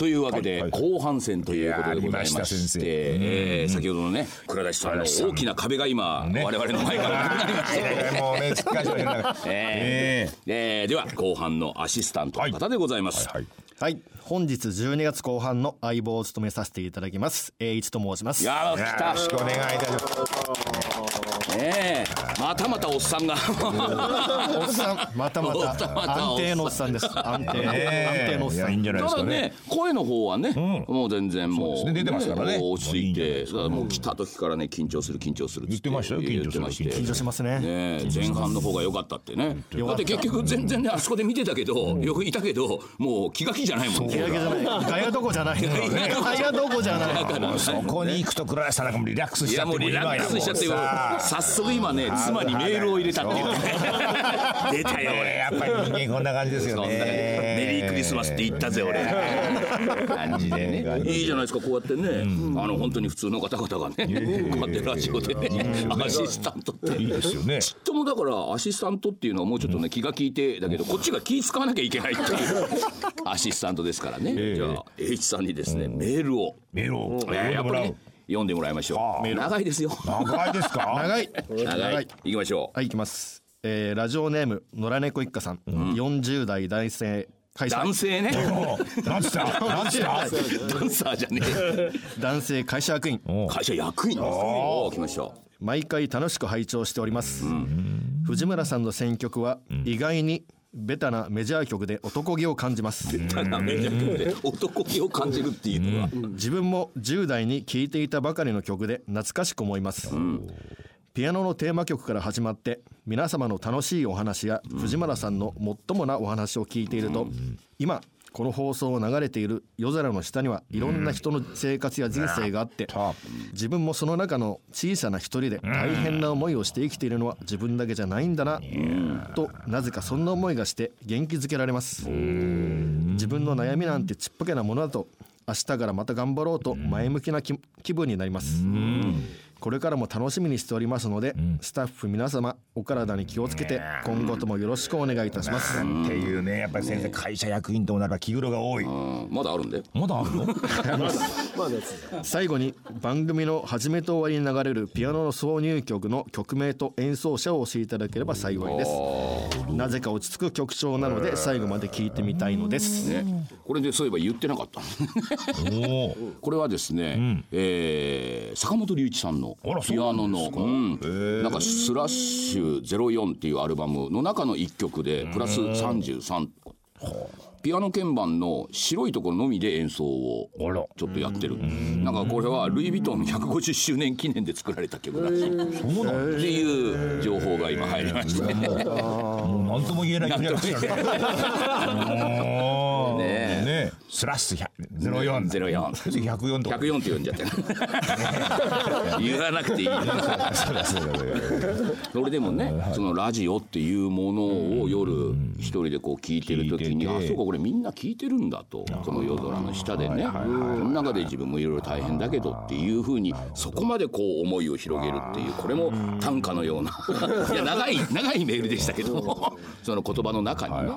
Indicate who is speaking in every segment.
Speaker 1: というわけで、
Speaker 2: はい
Speaker 1: 後半戦ということでございま
Speaker 2: し
Speaker 1: て、えー先ほどのね倉田さんの大きな壁が今、
Speaker 2: ね。
Speaker 1: 我々の前からなくなりまして、
Speaker 2: えーもうねしっかりしましたね
Speaker 1: え。では後半のアシスタントの方でございます、
Speaker 2: はい。
Speaker 3: はい。本日12月後半の相棒を務めさせていただきます栄一と申します。
Speaker 2: よろしくお願いいたします。
Speaker 1: ねえまたまたおっさんが。
Speaker 3: おっさんまたま
Speaker 1: またまた
Speaker 3: た安定のおっさんです。安定の安定のおっさん。
Speaker 2: いやいいんじゃないですかね
Speaker 1: ね声の方はね、もう全然もう
Speaker 2: 出てますからね
Speaker 1: 落ち着いてもう来た時からね緊張する緊張する
Speaker 2: 言ってましたよ緊張する
Speaker 1: 言ってまして
Speaker 3: 緊張しますね
Speaker 1: 前半の方が良かったってねだって結局全然ねあそこで見てたけどよくいたけどもう気が気じゃないもんね
Speaker 3: 気が気じゃないガヤどこじゃないガヤどこじゃない
Speaker 2: そこに行くと倉橋さんなんかもリラックスしちゃって
Speaker 1: もうリラックスしちゃって早速今ね妻にメールを入れたっていう。ね 出たよ
Speaker 2: 俺。
Speaker 1: 俺
Speaker 2: やっぱり人間こんな感じですよね。
Speaker 1: メリークリスマスって言ったぜ俺。感じでね。いいじゃないですかこうやってね。あの本当に普通の方々がねこうやってラジオでねアシスタントって。
Speaker 2: いいですよね。
Speaker 1: ちっともだからアシスタントっていうのはもうちょっとね気が利いてだけどこっちが気使わなきゃいけないっていう。アシスタントですからね。じゃあ H さんにですねメールを。
Speaker 2: メールを。
Speaker 1: やっぱりね読んでもらいましょ
Speaker 2: あ。
Speaker 1: う長いですよ。
Speaker 2: 長いですか？
Speaker 3: 長い。
Speaker 1: 長い。行きましょう。
Speaker 3: はい行きます、えー、ラジオネーム野良猫一家さん、40代男性会社
Speaker 1: 男性ね。
Speaker 2: もうなんつった？なんつった？
Speaker 1: ダンサーじゃねえ。
Speaker 3: 男性会社役員。
Speaker 1: 会社役員おお来ました。
Speaker 3: 毎回楽しく拝聴しております、藤村さんの選曲は意外にベタなメジャー曲で男気を感じます。
Speaker 1: ただめちゃくちゃ男気を感じるっていうのは。
Speaker 3: 自分も10代に聴いていたばかりの曲で懐かしく思います、ピアノのテーマ曲から始まって皆様の楽しいお話や藤村さんのもっともなお話を聞いていると、今この放送を流れている夜空の下にはいろんな人の生活や人生があって、自分もその中の小さな一人で大変な思いをして生きているのは自分だけじゃないんだな、となぜかそんな思いがして元気づけられます。自分の悩みなんてちっぽけなものだと明日からまた頑張ろうと前向きな気気分になりますこれからも楽しみにしておりますので、スタッフ皆様お体に気をつけて今後ともよろしくお願いいたします。
Speaker 2: っていうねやっぱり先生会社役員ともなれば気苦労が多い。
Speaker 1: うん。まだあるんで。
Speaker 2: まだあるの？
Speaker 3: 最後に番組の始めと終わりに流れるピアノの挿入曲の曲名と演奏者を教えていただければ幸いですなぜか落ち着く曲調なので最後まで聴いてみたいのです、
Speaker 1: ねこれでそういえば言ってなかったこれはですね、えー坂本龍一さんのピアノの
Speaker 2: なんですか？
Speaker 1: うん。なんかスラッシュ04っていうアルバムの中の一曲でプラス33ピアノ鍵盤の白いところのみで演奏をちょっとやってる。なんかこれはルイ・ヴィトンの150周年記念で作られた曲らしいっていう情報が今入りまして。
Speaker 2: もう何とも言えない スラッシュ04
Speaker 1: 04
Speaker 2: 104とか
Speaker 1: 104って呼んじゃってる言わなくていい
Speaker 2: そ
Speaker 1: れでもねそのラジオっていうものを夜一人でこう聞いてる時にあそうかこれみんな聞いてるんだとこの夜空の下でね。この中で自分もいろいろ大変だけどっていうふうにそこまでこう思いを広げるっていうこれも短歌のような。いや長い長いメールでしたけどその言葉の中にね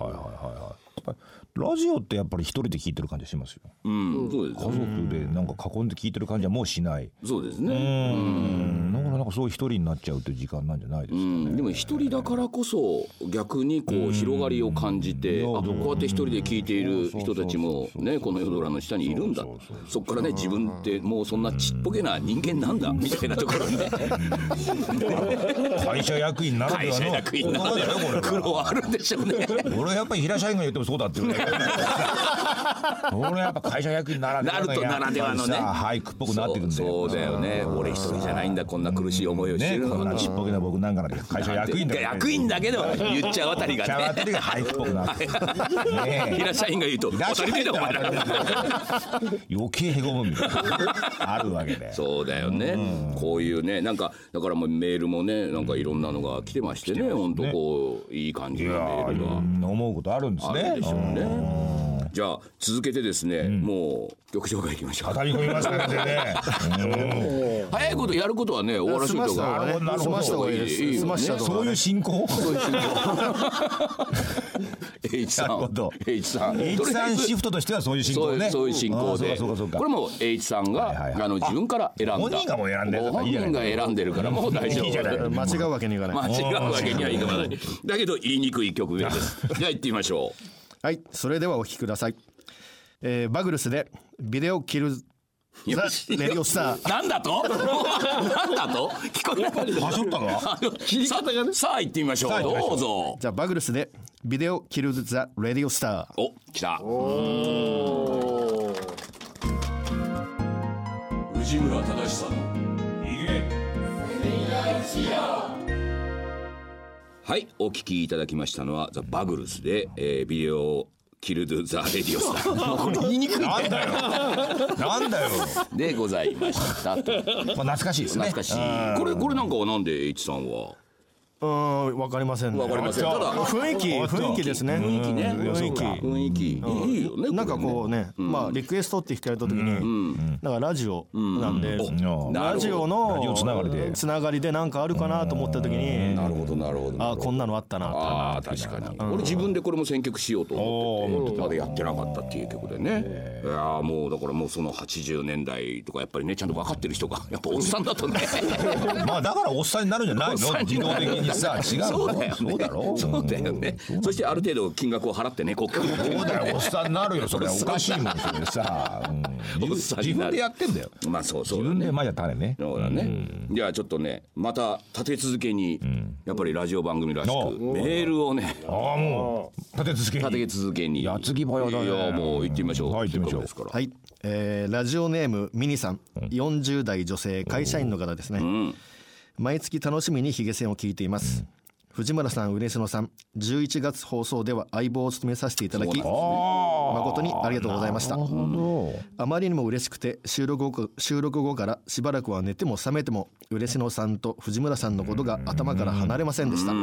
Speaker 2: ラジオってやっぱり一人で聞いてる感じがしますよ。
Speaker 1: うんそうです
Speaker 2: 家族でなんか囲んで聞いてる感じはもうしない。
Speaker 1: そうです
Speaker 2: う
Speaker 1: ね
Speaker 2: ん。だからなんかそういう一人になっちゃうっていう時間なんじゃないですか
Speaker 1: うん。でも一人だからこそ逆にこう広がりを感じてあこうやって一人で聞いている人たちもねこの夜空の下にいるんだ。そっからね自分ってもうそんなちっぽけな人間なんだ。みたいなところにね。
Speaker 2: 会社役員ならで
Speaker 1: 会社役員な
Speaker 2: 言葉だよこれ
Speaker 1: 苦労はあるんでしょうね。
Speaker 2: 俺はやっぱり平社員が言ってもそうだっていうね 俺はやっぱ会社役員ならではの
Speaker 1: な。るとならではのね。
Speaker 2: 俳句っぽくなってくんだよ
Speaker 1: そうだよね。俺一人じゃないんだこんな苦しい思いをして
Speaker 2: ね
Speaker 1: るのは。
Speaker 2: こんなちっぽけな僕なんかなんて会社役員だ
Speaker 1: 役員だけど言っちゃうあたりが
Speaker 2: 茶あ
Speaker 1: ね
Speaker 2: たりが俳句っぽくなって
Speaker 1: 平社員が言うと当たり前だお前ら。
Speaker 2: 余計へこむみたいな。あるわけで。
Speaker 1: そうだよね、こういうねなんかだからもうメールもねなんかいろんなのが来てましてね。本当こういい感じのメールが。
Speaker 2: ー思うことあるんですね。
Speaker 1: あるでしょうねじゃあ続けてですね、もう曲紹介いきましょう。
Speaker 2: 畳み込みましたね。
Speaker 1: 早いことやることはね終わらせ
Speaker 3: 済まし
Speaker 1: とか
Speaker 3: た方がね
Speaker 2: なるほど。
Speaker 3: 済ました方がいいです。
Speaker 1: いいよね。
Speaker 3: 済ました方がね。
Speaker 2: そういう進行
Speaker 1: ？H さん。H さん
Speaker 2: H さんシフトとしてはそういう進行ね
Speaker 1: そういう進行
Speaker 2: あ
Speaker 1: でこれも H さんが、
Speaker 2: はいはいはい。
Speaker 1: あの自分から選んだ。
Speaker 2: 本人がもう選んでる
Speaker 1: ご本人が選んでるからもう大丈夫。
Speaker 2: いいじゃない。
Speaker 3: 間違うわけにいかない、
Speaker 1: 間違うわけにはいかない。だけど言いにくい曲名です。じゃあ行ってみましょ
Speaker 3: はいそれではお聴きください、えーバグルスでビデオキルザ・レディオスター。
Speaker 1: なんだと？なんだと？聞こえなかった
Speaker 2: はしょったか
Speaker 1: ささあ行ってみましょう。
Speaker 2: さあ行ってみましょう。
Speaker 1: どうぞ。
Speaker 3: じゃあバグルスでビデオキルザ・レディオスター。
Speaker 1: お来た。藤村忠さんのはいお聞きいただきましたのはザ・バグルスで、えービデオキルドゥ・ザ・レディオスターこれ言いにくいね
Speaker 2: なんだよ。なんだよ。
Speaker 1: でございましたと。
Speaker 2: まあ懐かしいですね。
Speaker 1: 懐かしい。これこれなんかはなんで H さんは？
Speaker 3: うーんわかりませんね。
Speaker 1: わかりません。ただ
Speaker 3: 雰囲気雰囲気ですね。
Speaker 1: 雰囲気ね。
Speaker 3: 雰囲気。
Speaker 1: 雰囲気。いいよね
Speaker 3: なんかこうね、まあリクエストって聞かれた時に、なんかラジオなんで、
Speaker 2: うん。
Speaker 3: ラジオの
Speaker 2: つながりで。
Speaker 3: つながりでなんかあるかなと思った時に、
Speaker 1: なるほどなるほど
Speaker 3: あこんなのあったな
Speaker 1: ああ確かに、俺自分でこれも選曲しようと思っててまだやってなかったっていう曲でね。いやーもうだからもうその80年代とかやっぱりねちゃんと分かってる人がやっぱおっさんだとね。
Speaker 2: まあだからおっさんになるんじゃないの？自動的にさ違うの
Speaker 1: そうだよね。
Speaker 2: そうだろ？
Speaker 1: そうだよね。そしてある程度金額を払ってね国家
Speaker 2: そうだよ。おっさんになるよそれ。おかしいもんそれさ、自分でやってんだよ。
Speaker 1: まあそうそう
Speaker 2: 自分でまあやったらね。
Speaker 1: そうだね、じゃあちょっとねまた立て続けに、やっぱりラジオ番組らし
Speaker 2: お
Speaker 1: くメールをね
Speaker 2: ああもう。立て続けに。
Speaker 1: 立て続けに。
Speaker 2: 矢継ぎ早だね。
Speaker 1: いやもう行ってみましょう。
Speaker 2: はい行ってみましょう。
Speaker 3: はい、えーラジオネームミニさん、40代女性会社員の方ですね、毎月楽しみにヒゲ戦を聞いています、藤村さん嬉野さん11月放送では相棒を務めさせていただき誠にありがとうございました。あまりにも嬉しくて収録後収録後からしばらくは寝ても覚めても嬉野さんと藤村さんのことが頭から離れませんでした。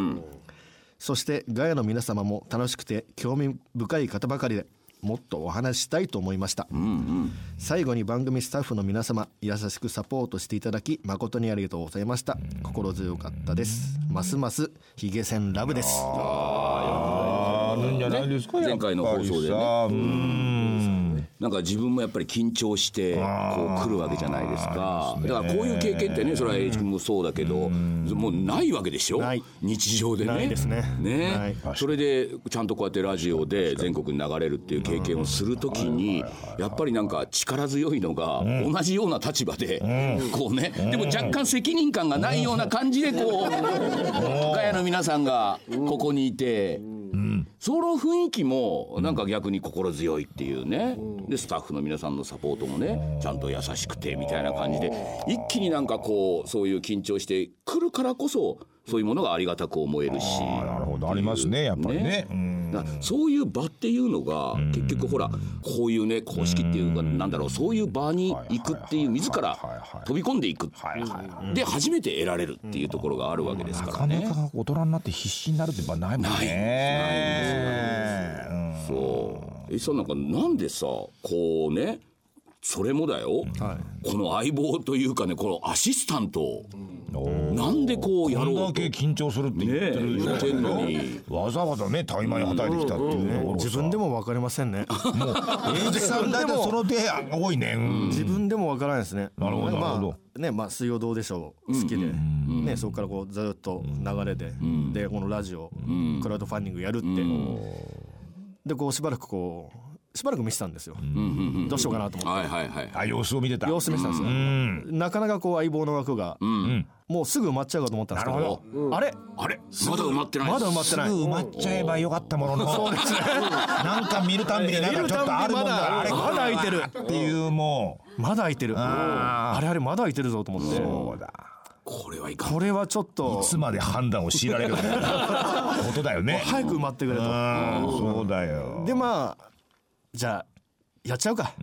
Speaker 3: そしてガヤの皆様も楽しくて興味深い方ばかりでもっとお話ししたいと思いました、最後に番組スタッフの皆様優しくサポートしていただき誠にありがとうございました。心強かったです。ますますヒゲ戦ラブです。
Speaker 2: あるんじゃないですか、
Speaker 1: ね前回の放送でねなんか自分もやっぱり緊張してこう来るわけじゃないですか。だからこういう経験ってねそれは栄一君もそうだけどもうないわけでしょ？日常でね。
Speaker 3: ないですね。
Speaker 1: それでちゃんとこうやってラジオで全国に流れるっていう経験をするときにやっぱりなんか力強いのが同じような立場でこうね。でも若干責任感がないような感じでこうガヤの皆さんがここにいて。その雰囲気もなんか逆に心強いっていうね。でスタッフの皆さんのサポートもねちゃんと優しくてみたいな感じで一気になんかこうそういう緊張してくるからこそそういうものがありがたく思えるし。
Speaker 2: なるほど。ありますねやっぱりね。
Speaker 1: ね。
Speaker 2: うん
Speaker 1: だからそういう場っていうのが結局ほらこういうね公式っていうかなんだろうそういう場に行くっていう自ら飛び込んでいく。で初めて得られるっていうところがあるわけです
Speaker 2: な
Speaker 1: からね。
Speaker 2: かなか大人になって必死になるって場ないもんね。うん。
Speaker 1: そう。えさんなんかなんでさこうねそれもだよ、この相棒というかねこのアシスタントをなんでこうやろうと。
Speaker 2: だけ緊張するって言ってる
Speaker 1: ねってんのに
Speaker 2: わざわざねタイマーに働いてきたっていうところ
Speaker 3: 自分でも分かりませんね。
Speaker 2: 栄一さんだってその手多いね。うん。
Speaker 3: 自分でも分からないですね。
Speaker 2: なるほどなるほど。
Speaker 3: まあねまあ「水曜どうでしょう」好きで、ね、そこからこうずっと流れで、でこのラジオ、クラウドファンディングやるって、でこうしばらくこうしばらく見てたんですよ、どうしようかなと思って。
Speaker 1: はいはいはい
Speaker 2: あ様子を見てた。
Speaker 3: 様子見てたんですよ、なかなかこう相棒の枠が、もうすぐ埋まっちゃうかと思ったんですけどあれ？
Speaker 1: あれ？まだ埋まってない。
Speaker 3: まだ埋まってない。
Speaker 2: すぐ埋まっちゃえばよかったものの。そうですね。なんか見るたんびになんかちょっとあるもんだ。あれ？
Speaker 3: まだ空いてる。
Speaker 2: っていうもう。
Speaker 3: まだ空いてる。あれあれまだ空いてるぞと思って。
Speaker 2: そうだ。
Speaker 1: これはいかん。
Speaker 3: これはちょっと。
Speaker 2: いつまで判断を強いられるんだよことだよね。
Speaker 3: 早く埋まってくれと。
Speaker 2: うん。そうだよ。
Speaker 3: でまあじゃあやっちゃうか。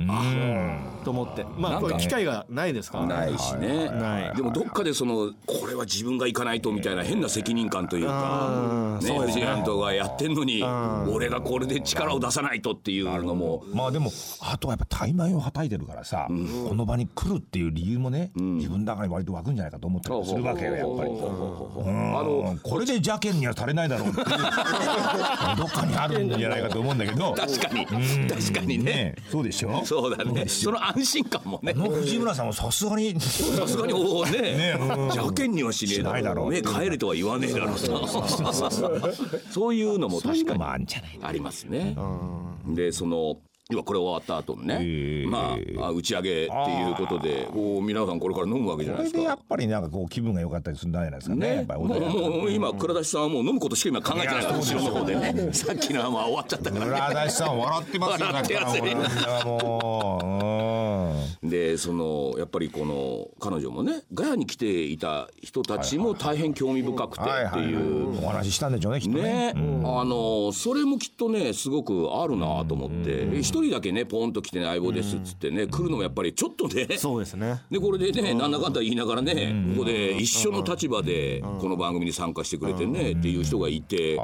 Speaker 3: と思って。まあこれ機会がないですから。
Speaker 1: ないしね。
Speaker 3: ない。
Speaker 1: でもどっかでそのこれは自分が行かないとみたいな変な責任感というかね藤井監督がやってんのに俺がこれで力を出さないとっていうのも。
Speaker 2: まあでもあとはやっぱ怠慢をはたいてるからさ、この場に来るっていう理由もね、自分の中に割と湧くんじゃないかと思ったりするわけよやっぱり。
Speaker 1: あの
Speaker 2: これで邪険には足れないだろうっていう どっかにあるんじゃないかと思うんだけど。
Speaker 1: 確かに。確かにね。
Speaker 2: ねそうでしょ？
Speaker 1: そうだね。その安心感もね。
Speaker 2: 藤村さんもさすがに
Speaker 1: さすがにおおね。
Speaker 2: ねうん。
Speaker 1: 邪険にはしねえ
Speaker 2: しないだろう。
Speaker 1: ね帰れとは言わねえだろう。そういうのも確かに
Speaker 2: あ
Speaker 1: りますね。でその要はこれ終わった後のね、
Speaker 2: ええ。
Speaker 1: まああ打ち上げっていうことでこう皆さんこれから飲むわけじゃ
Speaker 2: こ
Speaker 1: ないですか。
Speaker 2: れでやっぱりなんかこう気分が良かったりするんじゃないですかねやっぱり
Speaker 1: もう今倉田さんはもう飲むことしか今考えてないから後ろの方でね。さっきのはまあ終わっちゃったからね。
Speaker 2: 村田さん笑ってますよ
Speaker 1: 笑ってますね
Speaker 2: だからもう
Speaker 1: でそのやっぱりこの彼女もねガヤに来ていた人たちも大変興味深くてっていう。
Speaker 2: お話ししたんでしょうねきっとね。
Speaker 1: ね、あのそれもきっとねすごくあるなと思って。一人だけねポンと来て、ね、相棒ですっつってね来るのもやっぱりちょっとね
Speaker 3: そうですね。
Speaker 1: でこれでねなんだかんだ言いながらねここで一緒の立場でこの番組に参加してくれてねっていう人がいて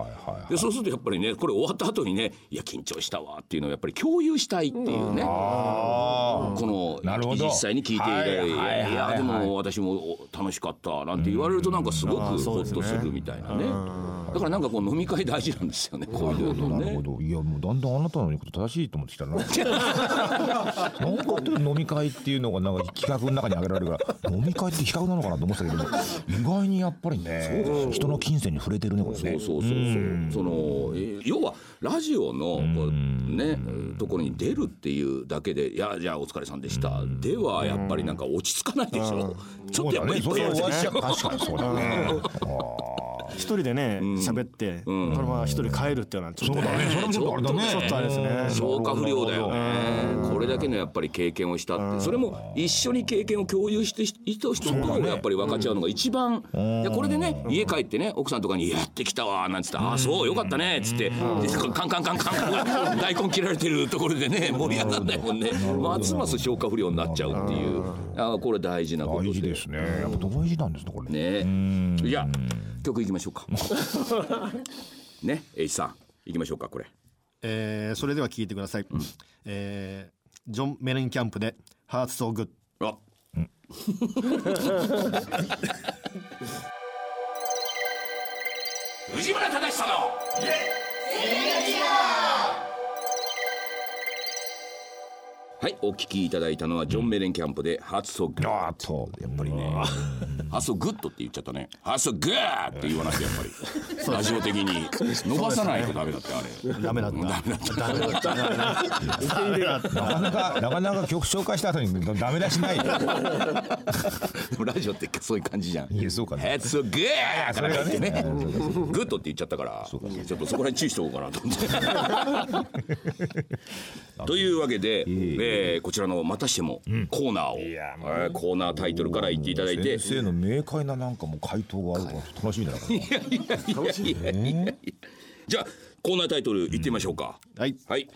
Speaker 1: でそうするとやっぱりねこれ終わった後にねいや緊張したわっていうのをやっぱり共有したいっていうね。この
Speaker 2: なるほど。
Speaker 1: 実際に聞いていただいて
Speaker 2: はいはいはいはい。
Speaker 1: いやでも私も楽しかったなんて言われるとなんかすごくホッとするみたいなね。だからなんかこう飲み会大事なんですよねこういうのね。
Speaker 2: なるほ。どいやもうだんだんあなたの言うこと正しいと思ってきたな。なんかって飲み会っていうのがなんか企画の中に挙げられるから飲み会って企画なのかなと思ってたけど意外にやっぱりね人の金銭に触れてるねこれね。
Speaker 1: そうそうそうそう。そのえー要はラジオのこうねところに出るっていうだけで「いやじゃあお疲れさんでした」ではやっぱりなんか落ち着かないでしょ。ちょっとやっぱり
Speaker 2: ね。確かにそうだね
Speaker 3: 一人でね喋ってこのまま一人帰るっていうのはちょっと
Speaker 2: そうだね。それもちょっとあれだね。
Speaker 3: ちょっとあれですね。
Speaker 1: 消化不良だよね。これだけのやっぱり経験をしたって。それも一緒に経験を共有していた人とやっぱり分かち合うのが一番。いやこれでね家帰ってね奥さんとかに「やってきたわ」なんつって「ああそうよかったね」っつってでカンカンカンカン 大根切られてるところでね盛り上がんないもんね。ますます消化不良になっちゃうっていう。あこれ大事なこと
Speaker 2: 大事ですね。やっぱ大事なんですねこれね。
Speaker 1: ね。いや曲いきましょうか。ね H さんいきましょうかこれ。
Speaker 3: えーそれでは聞いてください。えージョン・メレンキャンプで「 Hurts So Good」
Speaker 1: あ藤村忠寿のはいお聞きいただいたのはジョン・メレンキャンプで「Hurts So Good
Speaker 2: あとやっぱりね。
Speaker 1: Hurts So Good って言っちゃったね。 Hurts So Good って言わなきゃやっぱり。ラジオ的に。伸ばさないとダメだってあれ。
Speaker 3: ダメだった。ダメだった。
Speaker 2: なかなかなかなか曲紹介した後にダメ出しないよ。
Speaker 1: ラジオってそういう感じじゃん。
Speaker 2: いやそうかな。
Speaker 1: Hurts So Good から入ってね。 Good って言っちゃったからちょっとそこら辺注意しておこうかなと思って。というわけで、えーこちらのまたしてもコーナーを、
Speaker 2: う
Speaker 1: えーコーナータイトルから言っていただいて。
Speaker 2: 先生の明快ななんかもう回答があるから楽しみだな
Speaker 1: いやいやいやいやいやじゃあコーナータイトル言ってみましょうか。
Speaker 3: はい
Speaker 1: はい。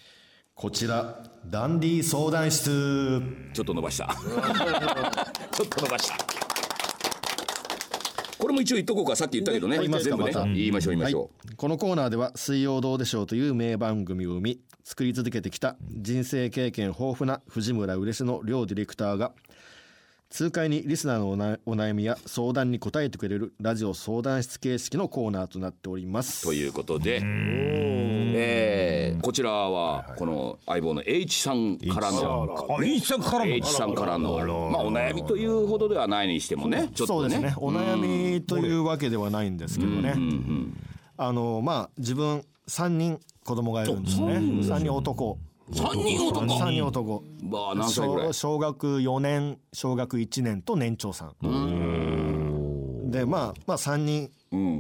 Speaker 3: こちらダンディ相談室
Speaker 1: ちょっと伸ばした。ちょっと伸ばした。これも一応言っとこうかさっき言ったけどね。全部ね。
Speaker 3: また
Speaker 1: 言いましょう言いましょう、
Speaker 3: はい、このコーナーでは「水曜どうでしょう」という名番組を生み作り続けてきた人生経験豊富な藤村嬉野両ディレクターが痛快にリスナーのおなお悩みや相談に答えてくれるラジオ相談室形式のコーナーとなっております。
Speaker 1: ということで、えーこちらはこの相棒の H さんからの
Speaker 2: あいいさんからの。
Speaker 1: H さんからのまあお悩みというほどではないにしてもねちょっとね。
Speaker 3: そうですね。お悩みというわけではないんですけどね。あのまあ自分3人子供がいるんですね。3人男
Speaker 1: 3人男。
Speaker 3: 3人男。
Speaker 1: まあ何歳ぐらい？
Speaker 3: 小小学4年小学1年と年長さん。でまあまあ3人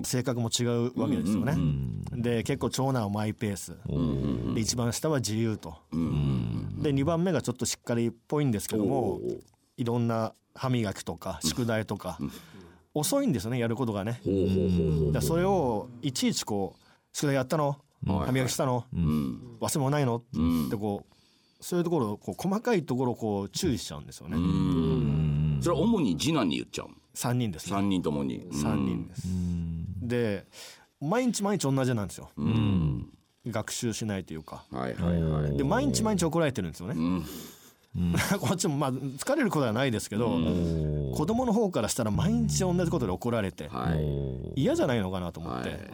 Speaker 3: 性格も違うわけですよね。で結構長男はマイペース。で一番下は自由と。で2番目がちょっとしっかりっぽいんですけどもいろんな歯磨きとか宿題とか遅いんですよねやることがね。でそれをいちいちこう「宿題やったの？歯磨きしたの？忘れ物ないの?」ってこうそういうところこう細かいところをこう注意しちゃうんですよね。
Speaker 1: それは主に次男に言っちゃう
Speaker 3: 3人ですね。
Speaker 1: 三人ともに。
Speaker 3: 3人です。で毎日毎日同じなんですよ。学習しないというか。
Speaker 1: はいはいはい。
Speaker 3: で毎日毎日怒られてるんですよね。こっちもまあ疲れることはないですけど子供の方からしたら毎日同じことで怒られて
Speaker 1: はい。
Speaker 3: 嫌じゃないのかなと思って、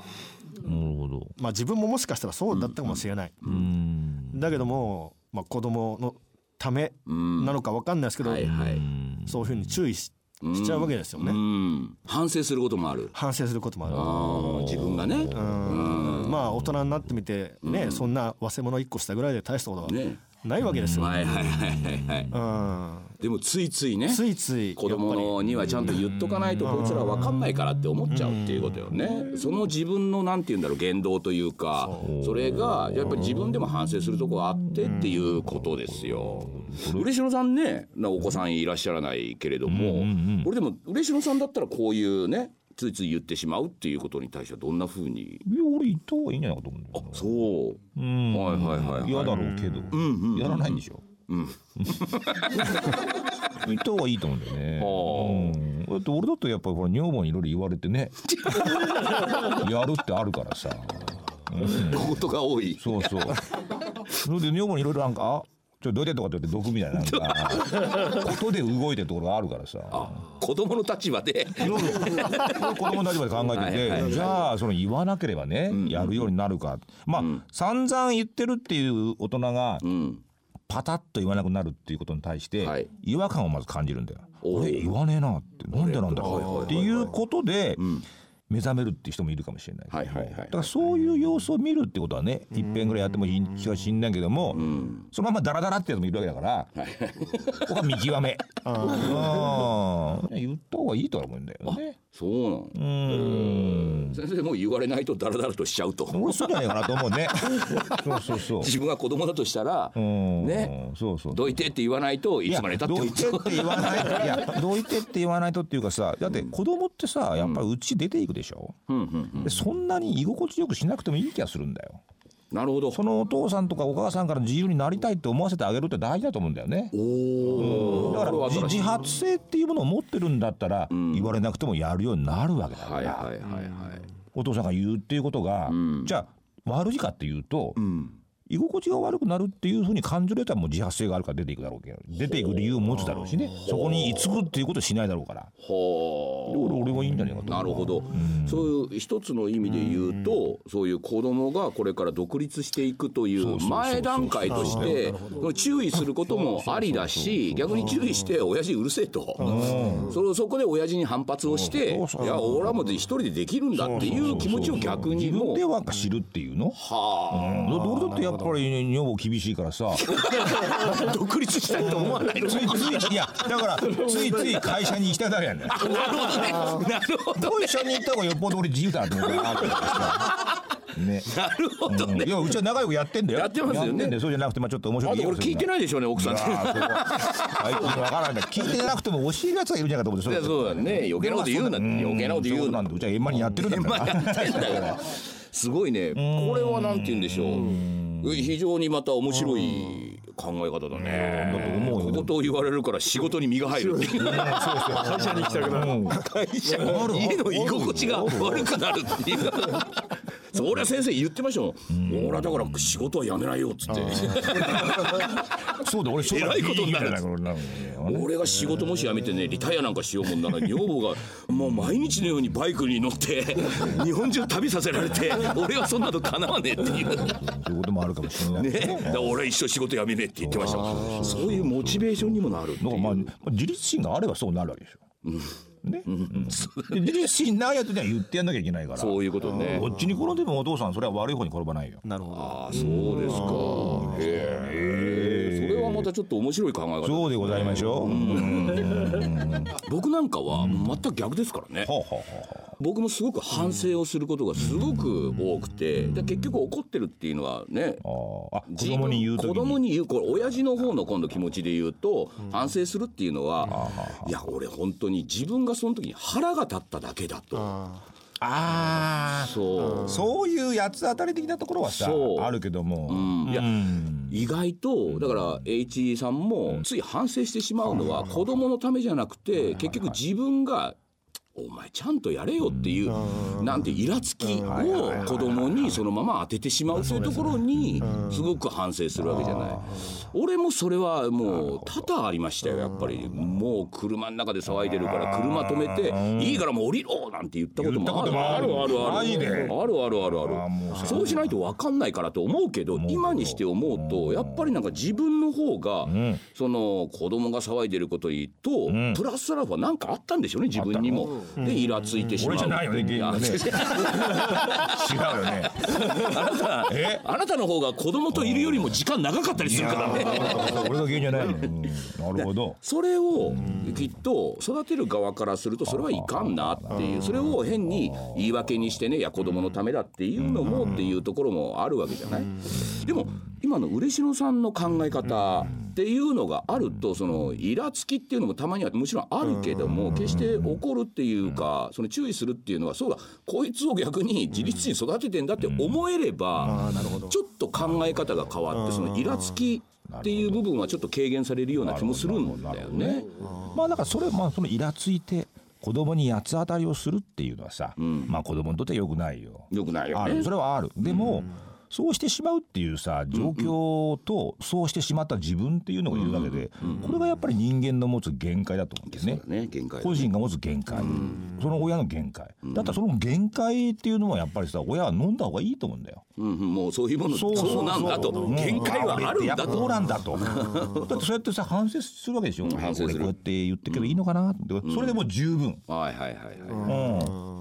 Speaker 2: ほど。
Speaker 3: まあ自分ももしかしたらそうだったかもしれない、
Speaker 2: うん。
Speaker 3: だけども、まあ、子供のためなのか分かんないですけど、
Speaker 1: はいはい。
Speaker 3: そういうふうに注意ししちゃうわけですよね、
Speaker 1: うん。反省することもある。
Speaker 3: 反省することもある。
Speaker 1: 自分がね。
Speaker 3: うん。まあ大人になってみてね、そんな忘れ物1個したぐらいで大したことは
Speaker 1: ね
Speaker 3: ないわけですよ、
Speaker 1: はいはいはいはいはい。
Speaker 3: うん、
Speaker 1: でもついついね
Speaker 3: ついつい
Speaker 1: 子供にはちゃんと言っとかないとこいつら分かんないからって思っちゃうっていうことよね。その自分のなんて言うんだろう言動というかそれがやっぱり自分でも反省するとこがあってっていうことですよ。嬉野さんねなお子さんいらっしゃらないけれども俺でも嬉野さんだったらこういうねついつい言ってしまうっていうことに対してはどんなふうに？
Speaker 2: いや俺言った方がいいんじゃないかと思うんだよな。
Speaker 1: そう。
Speaker 2: うん。
Speaker 1: はいはいはいはい。
Speaker 2: 嫌だろうけど、やらないんでしょ、言った方がいいと思うんだよね、うん、だって俺だとやっぱりほら女房にいろいろ言われてね。やるってあるからさ。
Speaker 1: ことが多い。
Speaker 2: そうそう。それで女房にいろいろなんかあちょっとどいてとかって言って毒みたいななんか ことで動いてるところがあるからさ。
Speaker 1: 子供の立場で。
Speaker 2: 子供の立場で考えてて、
Speaker 1: はいはいはい
Speaker 2: じゃあその言わなければね、やるようになるか。まあ、散々言ってるっていう大人が
Speaker 1: うん。
Speaker 2: パタッと言わなくなるっていうことに対して、
Speaker 1: はい。
Speaker 2: 違和感をまず感じるんだよ。俺言わねえなって。なんでなんだ
Speaker 1: はいはいはいはい
Speaker 2: っていうことで目覚めるって人もいるかもしれないだからそういう様子を見るってことはねいっぺんぐらいやってもいい気がしんないけども、そのままダラダラってやつもいるわけだから、ここは見極め。うん。言った方がいいとは思うんだよね。
Speaker 1: そうなの
Speaker 2: うん。
Speaker 1: 先生もう言われないとダラダラとしちゃうと。
Speaker 2: 俺そうじゃないかなと思うね。そうそうそう。
Speaker 1: 自分が子供だとしたら
Speaker 2: うん。
Speaker 1: ね。
Speaker 2: そうそう。
Speaker 1: どいてって言わないといつまでたっても。
Speaker 2: どいてって言わない。いやどいてって言わないとっていうかさだって子供ってさやっぱりうち出ていくでしょ、
Speaker 1: うんうんうん。
Speaker 2: でそんなに居心地よくしなくてもいい気がするんだよ
Speaker 1: なるほど。
Speaker 2: そのお父さんとかお母さんから自由になりたいって思わせてあげるって大事だと思うんだよね。
Speaker 1: おお
Speaker 2: だからじ自発性っていうものを持ってるんだったら、言われなくてもやるようになるわけだから、
Speaker 1: はいはいはいはい。
Speaker 2: お父さんが言うっていうことが、じゃあ悪いかっていうと、居心地が悪くなるっていうふうに感じれたらもう自発性があるから出ていくだろうけど出ていく理由を持つだろうしね。そこに居つくっていうことはしないだろうから。
Speaker 1: は
Speaker 2: で俺俺はいいんじゃないかと。
Speaker 1: なるほど、そういう一つの意味で言うと、そういう子供がこれから独立していくという前段階として注意することもありだし逆に注意して親父うるせえと、それそこで親父に反発をしていや俺はもう一人でできるんだっていう気持ちを逆に
Speaker 2: 自分
Speaker 1: もう
Speaker 2: では知るっていうの？
Speaker 1: は
Speaker 2: だって俺だってやっぱり女房厳しいからさ。
Speaker 1: あ 独立したいと思わないの？
Speaker 2: ついついいやだからついつい会社に行きたいだけやねん。
Speaker 1: なるほどね。なるほど
Speaker 2: 会社に行った方がよっぽど俺自由だなと思うからね。
Speaker 1: なるほどね。
Speaker 2: いやうちは仲良くやってんだよ。
Speaker 1: やってますよね。
Speaker 2: そうじゃなくてまあちょっと面白い
Speaker 1: あとこれ聞いてないでしょうね奥さん。って
Speaker 2: 最近わからな。い聞いてなくても教えるやつがいるんじゃないかと思って
Speaker 1: そうだね。余計なこと言うな。余計なこと言うな。
Speaker 2: うちは円満にやってるんだ
Speaker 1: まあ
Speaker 2: から。
Speaker 1: すごいね。これはなんて言うんでしょう非常にまた面白い考え方だね。
Speaker 2: だと思うよ
Speaker 1: ここと言われるから仕事に身が入る。
Speaker 3: 会社に行きたくなる。
Speaker 1: 会社家の居心地が悪くなるっていう。そりゃ先生言ってましたもん。俺はだから仕事は辞めないよっつって
Speaker 2: そうだ俺
Speaker 1: えらいことになる。
Speaker 2: 将来いいみたいなことになる
Speaker 1: 俺が仕事もし辞めてねリタイアなんかしようもんなら女房がもう毎日のようにバイクに乗って 日本中旅させられて俺はそんなのかなわねえっていう。
Speaker 2: そういうこともあるかもしれない。
Speaker 1: ね。だから俺は一生仕事辞めねえって言ってましたそういうモチベーションにもなるっていう。
Speaker 2: だからまあ自立心があればそうなるわけでしょ。ね、うん。で自立心ないやつには言ってやんなきゃいけないから。
Speaker 1: そういうことね。
Speaker 2: どっちに転んでもお父さんそれは悪い方に転ばないよ。
Speaker 3: なるほど。
Speaker 1: ああそうですか。へえそれはまたちょっと面白い考え方。
Speaker 2: そうでございましょう。うん。
Speaker 1: 僕なんかは全く逆ですからね。僕もすごく反省をすることがすごく多くてで結局怒ってるっていうのはね
Speaker 2: 子供に言う
Speaker 1: 子供に言うこれ親父の方の今度気持ちで言うと、反省するっていうのは、いや俺本当に自分がその時に腹が立っただけだと
Speaker 2: あ
Speaker 1: そう。
Speaker 2: ーそういう八つ当たり的なところはさあるけども、
Speaker 1: ん。いや
Speaker 2: うん。
Speaker 1: 意外とだから H さんもつい反省してしまうのは子供のためじゃなくて結局自分がお前ちゃんとやれよっていうなんてイラつきを子供にそのまま当ててしまうというところにすごく反省するわけじゃない。俺もそれはもう多々ありましたよやっぱり。もう車の中で騒いでるから車止めていいからもう降りろなんて言ったこともある。ある。あるあるある。あるあるあるそう。しないと分かんないからと思うけど今にして思うとやっぱりなんか自分の方がその子供が騒いでることとプラスアルファなんかあったんでしょうね自分にも。でイラついてしまう。
Speaker 2: 俺じゃないよね原因はね。違うよね。
Speaker 1: あなたあなたの方が子供といるよりも時間長かったりするからね。
Speaker 2: 俺が原因じゃないの、うんなるほど。
Speaker 1: それをきっと育てる側からするとそれはいかんなっていう。それを変に言い訳にしてねいや子供のためだっていうのもっていうところもあるわけじゃない。でも今の嬉野さんの考え方っていうのがあるとそのイラつきっていうのもたまにはもちろんあるけども決して怒るっていうかその注意するっていうのはそうだこいつを逆に自立心育ててんだって思えればちょっと考え方が変わってそのイラつきっていう部分はちょっと軽減されるような気もするんだよね。
Speaker 2: まあだからそれまあそのイラついて子供に八つ当たりをするっていうのはさ、まあ子供にとって良くないよ。
Speaker 1: よくないよね。
Speaker 2: そ。れはある。でも、そうしてしまうっていうさ状況とそうしてしまった自分っていうのがいるわけで、これがやっぱり人間の持つ限界だと思うんですね。
Speaker 1: ねね
Speaker 2: 個人が持つ限界、その親の限界、だったらその限界っていうのはやっぱりさ親は飲んだ方がいいと思うんだよ。
Speaker 1: うんうん。もうそういうものそうなんだと。
Speaker 2: うん。
Speaker 1: 限界はあるんだ
Speaker 2: やっぱこう
Speaker 1: と。
Speaker 2: なんだと。だってそうやってさ反省するわけでしょ。
Speaker 1: 反省する。
Speaker 2: 俺こうやって言ってけばいいのかなって、それでもう十分、
Speaker 1: はいはいはいはい。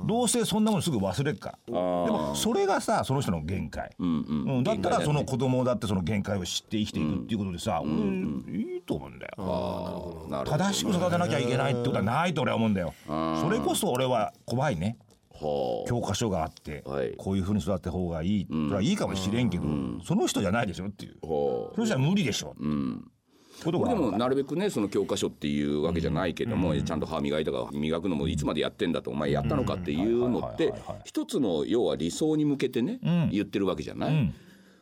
Speaker 2: うん、どうせそんなものすぐ忘れるから。でもそれがさその人の限界、うんだったらその子供だってその限界を知って生きていくっていうことでさ、俺いいと思うんだよ。正しく育てなきゃいけないってことはないと俺は思うんだよ。それこそ俺は怖いね。
Speaker 1: は
Speaker 2: 教科書があって、
Speaker 1: はい。
Speaker 2: こういうふうに育てた方がいい、それはいいかもしれんけど、その人じゃないでしょっていう、
Speaker 1: あ。はあ。
Speaker 2: それじゃ無理でしょ、うん、ことが
Speaker 1: でもなるべくねその教科書っていうわけじゃないけども、ちゃんと歯磨いたか磨くのもいつまでやってんだとお前やったのかっていうのって一つの要は理想に向けてね、言ってるわけじゃない、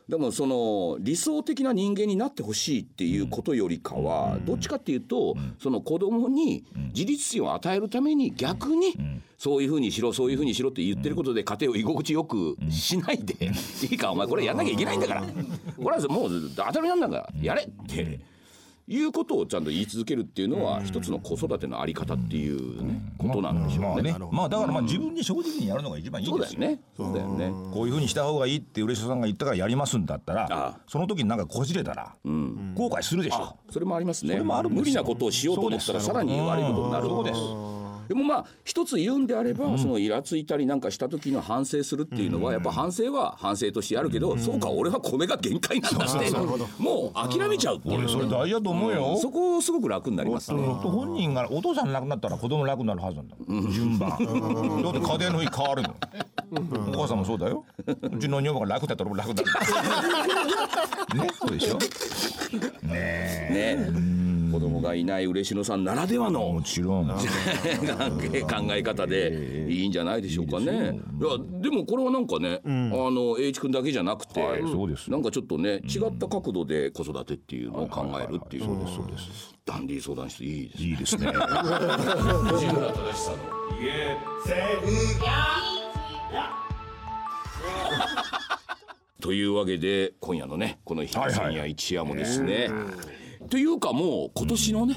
Speaker 1: でもその理想的な人間になってほしいっていうことよりかはどっちかっていうとその子供に自立心を与えるために逆にそういうふうにしろそういうふうにしろって言ってることで家庭を居心地よくしないでいいかお前これやんなきゃいけないんだから。これはもう当たり前なんだからやれっていうことをちゃんと言い続けるっていうのは一つの子育てのあり方っていうねことなんでしょうね。
Speaker 2: まあね。まあだからまあ自分に正直にやるのが一番いいですよ。
Speaker 1: そうだよね。そうだよね。
Speaker 2: こういうふうにした方がいいって嬉野さんが言ったからやりますんだったら
Speaker 1: あ
Speaker 2: その時になんかこじれたら後悔するでしょ。
Speaker 1: それもありますね。
Speaker 2: それもある
Speaker 1: 無理なことをしようと思ったらさらに悪いことになる。
Speaker 2: そうです
Speaker 1: でもまあ一つ言うんであれば、そのイラついたりなんかした時の反省するっていうのはやっぱ反省は反省としてあるけど、そうか俺は米が限界なんだってもう諦めちゃうっていう。
Speaker 2: 俺それ大事だと思うよ。
Speaker 1: そこすごく楽になりますね。
Speaker 2: 本人がお父さん亡くなったら子供楽になるはずなんだ順番。だって家庭の日変わるの。お母さんもそうだよ。うちの女房が楽だったら俺楽だ ねそうでしょ？ね。
Speaker 1: ね、子供がいない嬉野さんならでは
Speaker 2: も
Speaker 1: の
Speaker 2: ちろん。
Speaker 1: 考え方でいいんじゃないでしょうかね。いやでもこれはなんかね、あの栄一君だけじゃなくて、
Speaker 2: そうです。
Speaker 1: なんかちょっとね違った角度で子育てっていうのを考えるっていう、そうですそうです。ダンディー相談室いいですね。
Speaker 2: いいですね。
Speaker 1: というわけで今夜のねこの「東千夜一夜」もですね、というかもう今年のね、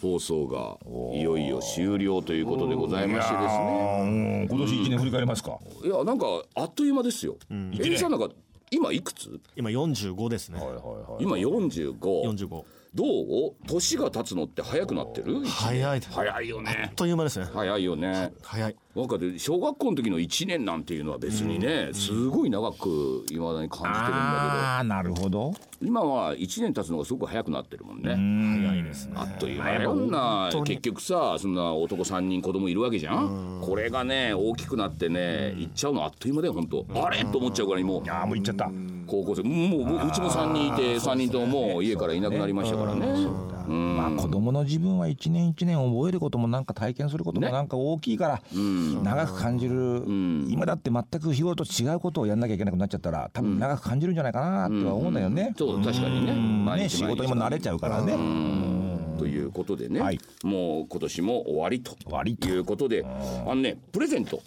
Speaker 1: 放送がいよいよ終了ということでございましてですね。
Speaker 2: 今年一年振り返りますか
Speaker 1: いやなんかあっという間ですよ。エリさんなんか今いくつ？
Speaker 3: 今45ですね
Speaker 1: 今45。
Speaker 3: 45
Speaker 1: どう？年が経つのって早くなってる？
Speaker 3: 早いあっ
Speaker 1: 早いよね。
Speaker 3: という間ですね
Speaker 1: 早いよね。
Speaker 3: 早い
Speaker 1: なんかで小学校の時の1年なんていうのは別にね、すごい長くいまだに感じてるんだ
Speaker 2: ああなるほど。
Speaker 1: けど今は1年経つのがすごく早くなってるもんね。
Speaker 3: 早いですね。
Speaker 1: あっという間。よんな結局さそんな男3人子供いるわけじゃん。これがね大きくなってね行っちゃうのあっという間だよ本当。あれ？と思っちゃうからもう。
Speaker 2: ああもう言っちゃった。
Speaker 1: 高校生。もうもううちも3人いて3人とももう家からいなくなりましたからね。
Speaker 2: まあ子供の自分は一年一年覚えることもなんか体験することもなんか大きいから長く感じる。今だって全く日頃と違うことをやんなきゃいけなくなっちゃったら多分長く感じるんじゃないかなっては思うんだよね。
Speaker 1: そう確かにね。毎
Speaker 2: ね
Speaker 1: 日
Speaker 2: 仕事にも慣れちゃうからね。
Speaker 1: ということでね、
Speaker 2: はい。
Speaker 1: もう今年も終わりと。
Speaker 2: 終わりと。
Speaker 1: いうことであのねプレゼント。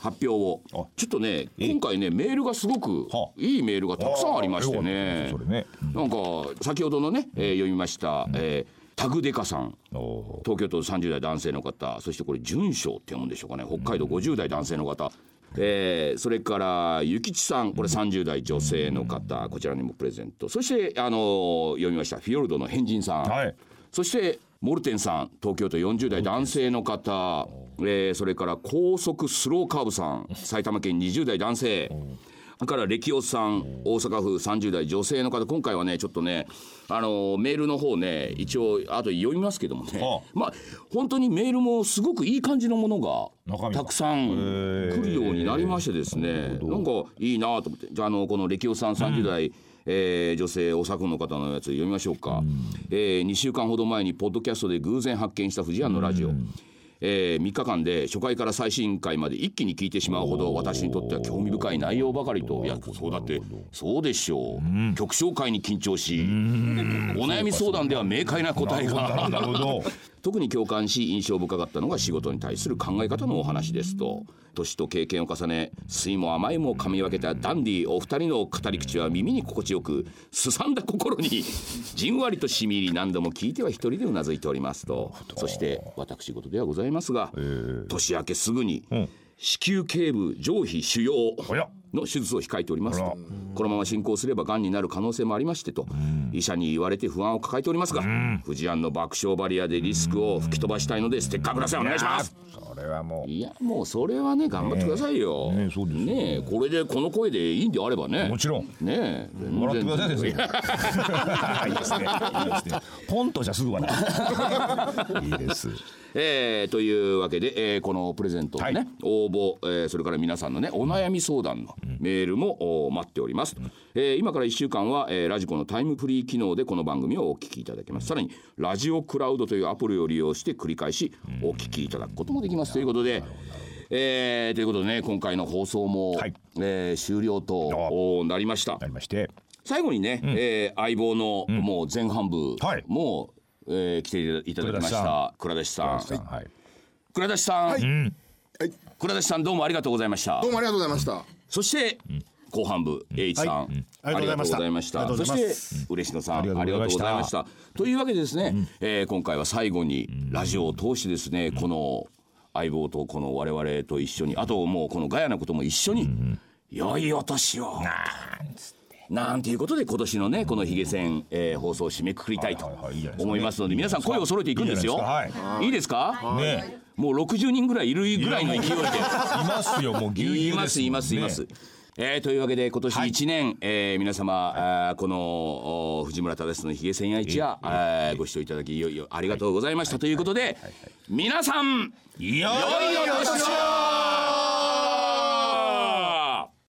Speaker 1: 発表を。
Speaker 2: あ
Speaker 1: ちょっとね今回ねメールがすごく
Speaker 2: はい
Speaker 1: いメールがたくさんありましてね。
Speaker 2: それね。
Speaker 1: なんか先ほどのね、えー読みました、えータグデカさん。
Speaker 2: お
Speaker 1: 東京都30代男性の方。そしてこれ準賞って読むんでしょうかね。北海道50代男性の方、えーそれからゆきちさん。これ30代女性の方。こちらにもプレゼント。そしてあのー読みました。フィヨルドの変人さん、
Speaker 2: はい。
Speaker 1: そしてモルテンさん。東京都40代男性の方、えーそれから高速スローカーブさん。埼玉県20代男性。それから歴夫さん大阪府30代女性の方今回はねちょっとねあのメールの方ね一応あと読みますけどもね。
Speaker 2: は
Speaker 1: まあ本当にメールもすごくいい感じのものがたくさん来るようになりましてですね。なんかいいなと思って。じゃああのこの歴夫さん30代、えー女性お作の方のやつ読みましょうか、え2週間ほど前にポッドキャストで偶然発見した藤庵のラジオ、え3日間で初回から最新回まで一気に聞いてしまうほど私にとっては興味深い内容ばかりといやそうだってそうでしょう、曲紹介に緊張しお悩み相談では明快な答えが。
Speaker 2: なるほど。
Speaker 1: 特に共感し印象深かったのが仕事に対する考え方のお話ですと。年と経験を重ね酸いも甘いも噛み分けたダンディお二人の語り口は耳に心地よくすさんだ心に じんわりとしみ入り何度も聞いては一人でうなずいておりますと。そして私事ではございますが年明けすぐに子宮頸部上皮腫瘍の手術を控えておりますと。このまま進行すればがんになる可能性もありましてと。医者に言われて不安を抱えておりますが藤庵の爆笑バリアでリスクを吹き飛ばしたいのでステッカーください。お願いします。
Speaker 2: それはもう
Speaker 1: いやもうそれはね頑張ってくださいよ
Speaker 2: ねえそうですよ
Speaker 1: ねえこれでこの声でいいんであればね
Speaker 2: もちろん
Speaker 1: ねえ全然
Speaker 2: 笑ってくださいですよ。いいですね。いいですね。ポンとじゃすぐ笑う。いいです。
Speaker 1: えーというわけで、えーこのプレゼントのね、
Speaker 2: はい
Speaker 1: 応募、えーそれから皆さんのねお悩み相談のメールも、お待っております、えー今から1週間は、えーラジコのタイムフリー機能でこの番組をお聞きいただけます。さらにラジオクラウドというアプリを利用して繰り返しお聞きいただくこともできます。ということでえーということでね今回の放送も、
Speaker 2: はい。
Speaker 1: えー終了とおなりました。
Speaker 2: なりまして。
Speaker 1: 最後にね、えー相棒の、もう前半部
Speaker 2: はい。
Speaker 1: も、えー来ていただきました倉田さん。
Speaker 2: はい。
Speaker 1: 倉田さん、
Speaker 4: はい。
Speaker 1: 倉田さんどうもありがとうございました。
Speaker 4: どうもありがとうございました。
Speaker 1: そして、後半部栄一さん、
Speaker 3: はい。
Speaker 1: ありがとうございました。そして嬉野さんあ
Speaker 2: あり
Speaker 1: りがとう
Speaker 2: ございまし
Speaker 1: た。たというわけでですね、えー今回は最後にラジオを通してですね、この相棒とこの我々と一緒にあともうこのガヤなことも一緒に、良いお年を。なんて。いうことで今年のねこのヒゲ戦、えー放送を締めくくりたいと思いますので皆さん声を揃えていくんですよ。い。いですか？
Speaker 2: ね。
Speaker 1: もう60人ぐらいいるぐらいの勢いで。
Speaker 2: いますよ。もうぎゅうぎゅうです
Speaker 1: いますいますいます。
Speaker 2: ね
Speaker 1: えーというわけで今年1年、えー皆様あーこのお藤村忠のひげ千夜一夜、えーご視聴いただきいよいよありがとうございました、ということで、皆さん
Speaker 2: いや
Speaker 1: 良いお年を